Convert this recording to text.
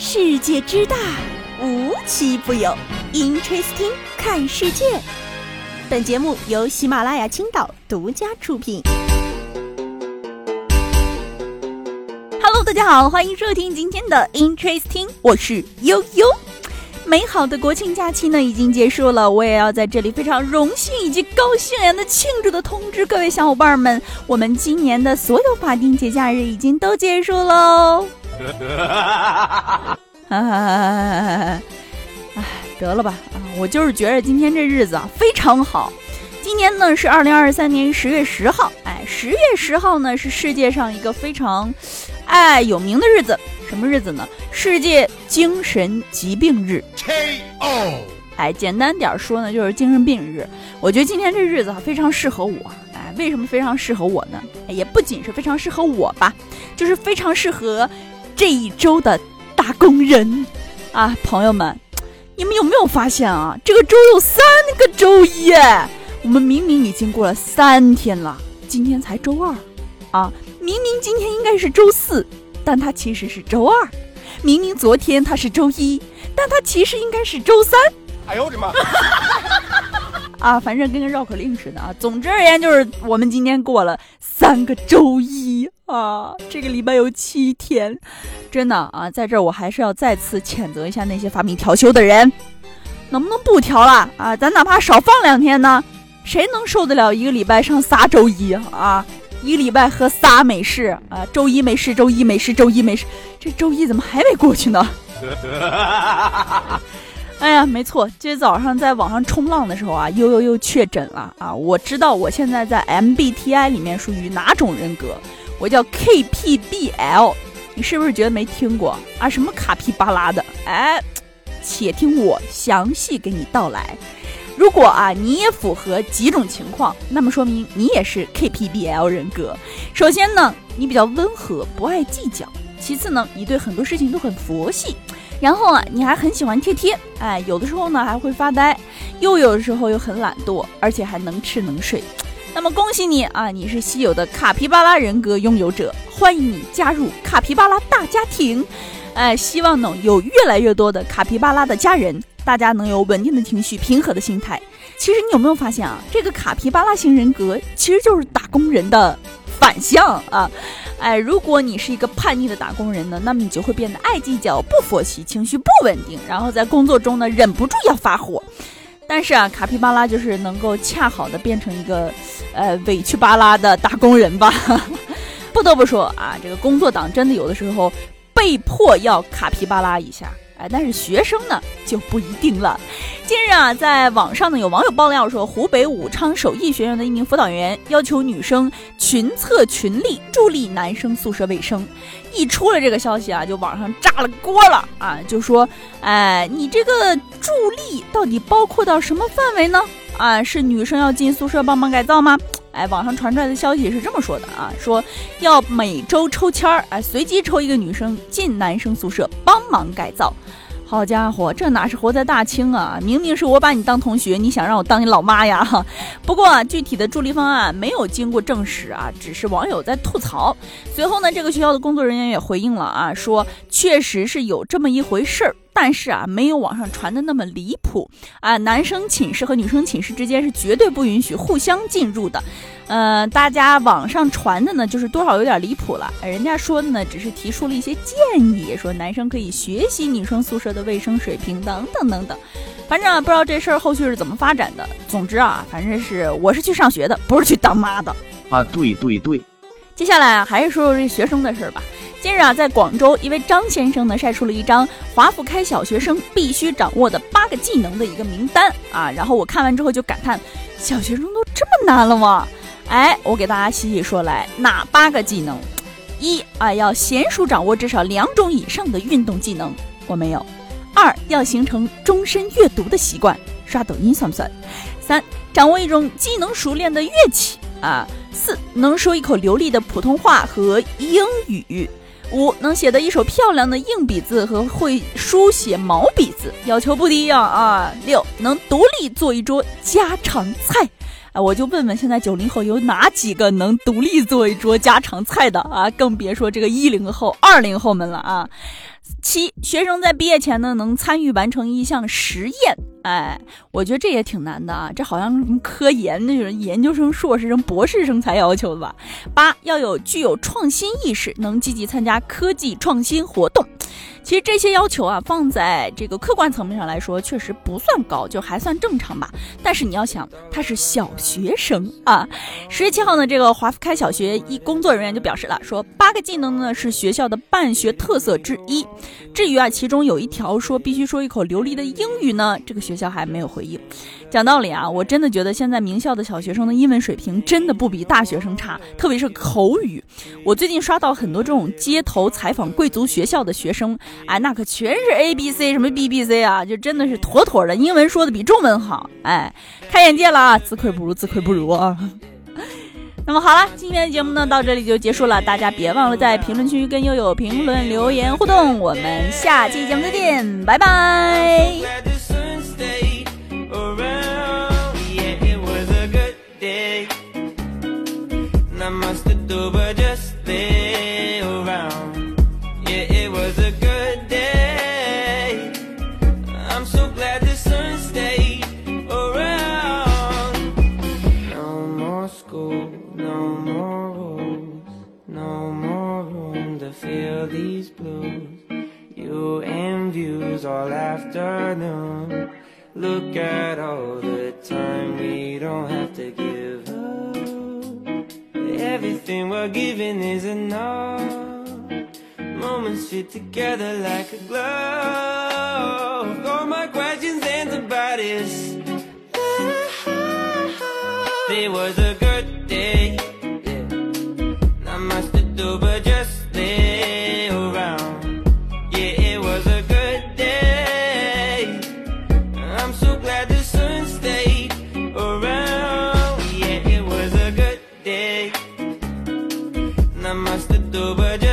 世界之大，无奇不有。Interesting，看世界。本节目由喜马拉雅青岛独家出品。Hello，大家好，欢迎收听今天的 Interesting，我是悠悠。美好的国庆假期呢已经结束了，我也要在这里非常荣幸以及高兴的庆祝的通知各位小伙伴们，我们今年的所有法定节假日已经都结束喽。哎，得了吧啊！我就是觉得今天这日子啊非常好。今年呢是二零二三年十月十号，哎，十月十号呢是世界上一个非常哎有名的日子，什么日子呢？世界精神疾病日。K.O. 哎，简单点说呢，就是精神病日。我觉得今天这日子啊非常适合我。哎，为什么非常适合我呢？也不仅是非常适合我吧，就是非常适合。这一周的打工人啊，朋友们，你们有没有发现啊？这个周有三个周一，我们明明已经过了三天了，今天才周二啊！明明今天应该是周四，但它其实是周二；明明昨天它是周一，但它其实应该是周三。哎呦我的妈！啊，反正跟个绕口令似的啊。总之而言，就是我们今天过了三个周一啊。这个礼拜有七天，真的啊，在这儿我还是要再次谴责一下那些发明调休的人，能不能不调了啊？咱哪怕少放两天呢？谁能受得了一个礼拜上仨周一啊？一个礼拜喝仨美式啊？周一美式，周一美式，周一美式，这周一怎么还没过去呢？哎呀，没错，今天早上在网上冲浪的时候啊，又又又确诊了啊！我知道我现在在 MBTI 里面属于哪种人格，我叫 KPBL，你是不是觉得没听过啊？什么卡皮巴拉的？哎，且听我详细给你道来。如果啊你也符合几种情况，那么说明你也是 KPBL 人格。首先呢，你比较温和，不爱计较；其次呢，你对很多事情都很佛系。然后啊，你还很喜欢贴贴，哎，有的时候呢还会发呆，又有的时候又很懒惰，而且还能吃能睡。那么恭喜你啊，你是稀有的卡皮巴拉人格拥有者，欢迎你加入卡皮巴拉大家庭。哎，希望呢有越来越多的卡皮巴拉的家人，大家能有稳定的情绪、平和的心态。其实你有没有发现啊，这个卡皮巴拉型人格其实就是打工人的反向啊。哎，如果你是一个叛逆的打工人呢，那么你就会变得爱计较、不佛系、情绪不稳定，然后在工作中呢忍不住要发火。但是啊，卡皮巴拉就是能够恰好的变成一个，呃，委屈巴拉的打工人吧。不得不说啊，这个工作党真的有的时候被迫要卡皮巴拉一下。哎，但是学生呢就不一定了。近日啊，在网上呢有网友爆料说，湖北武昌首义学院的一名辅导员要求女生群策群力助力男生宿舍卫生。一出了这个消息啊，就网上炸了锅了啊，就说，哎，你这个助力到底包括到什么范围呢？啊，是女生要进宿舍帮忙改造吗？哎，网上传出来的消息是这么说的啊，说要每周抽签儿，哎，随机抽一个女生进男生宿舍帮忙改造。好家伙，这哪是活在大清啊？明明是我把你当同学，你想让我当你老妈呀？不过具体的助力方案没有经过证实啊，只是网友在吐槽。随后呢，这个学校的工作人员也回应了啊，说确实是有这么一回事儿。但是啊，没有网上传的那么离谱啊！男生寝室和女生寝室之间是绝对不允许互相进入的。呃，大家网上传的呢，就是多少有点离谱了。人家说的呢，只是提出了一些建议，说男生可以学习女生宿舍的卫生水平等等等等。反正啊，不知道这事儿后续是怎么发展的。总之啊，反正是我是去上学的，不是去当妈的啊！对对对。接下来啊，还是说说这学生的事儿吧。近日啊，在广州，一位张先生呢晒出了一张华附开小学生必须掌握的八个技能的一个名单啊。然后我看完之后就感叹：小学生都这么难了吗？哎，我给大家细细说来，哪八个技能？一啊，要娴熟掌握至少两种以上的运动技能，我没有。二，要形成终身阅读的习惯，刷抖音算不算？三，掌握一种技能熟练的乐器啊。四，能说一口流利的普通话和英语。五能写得一手漂亮的硬笔字和会书写毛笔字，要求不低呀啊！六能独立做一桌家常菜，我就问问现在九零后有哪几个能独立做一桌家常菜的啊？更别说这个一零后、二零后们了啊！七，学生在毕业前呢，能参与完成一项实验。哎，我觉得这也挺难的啊，这好像什么科研那种研究生、硕士生、博士生才要求的吧？八，要有具有创新意识，能积极参加科技创新活动。其实这些要求啊，放在这个客观层面上来说，确实不算高，就还算正常吧。但是你要想，他是小学生啊。十月七号呢，这个华福开小学一工作人员就表示了，说八个技能呢是学校的办学特色之一。至于啊，其中有一条说必须说一口流利的英语呢，这个学校还没有回应。讲道理啊，我真的觉得现在名校的小学生的英文水平真的不比大学生差，特别是口语。我最近刷到很多这种街头采访贵族学校的学生，哎，那可全是 A B C 什么 B B C 啊，就真的是妥妥的英文说的比中文好，哎，开眼界了啊，自愧不如，自愧不如啊。那么好了，今天的节目呢到这里就结束了，大家别忘了在评论区跟悠悠评论留言互动，我们下期节目再见，拜拜。Afternoon. Look at all the time we don't have to give up. Everything we're giving is enough. Moments fit together like a glove. All my questions answered by this. There was a must do but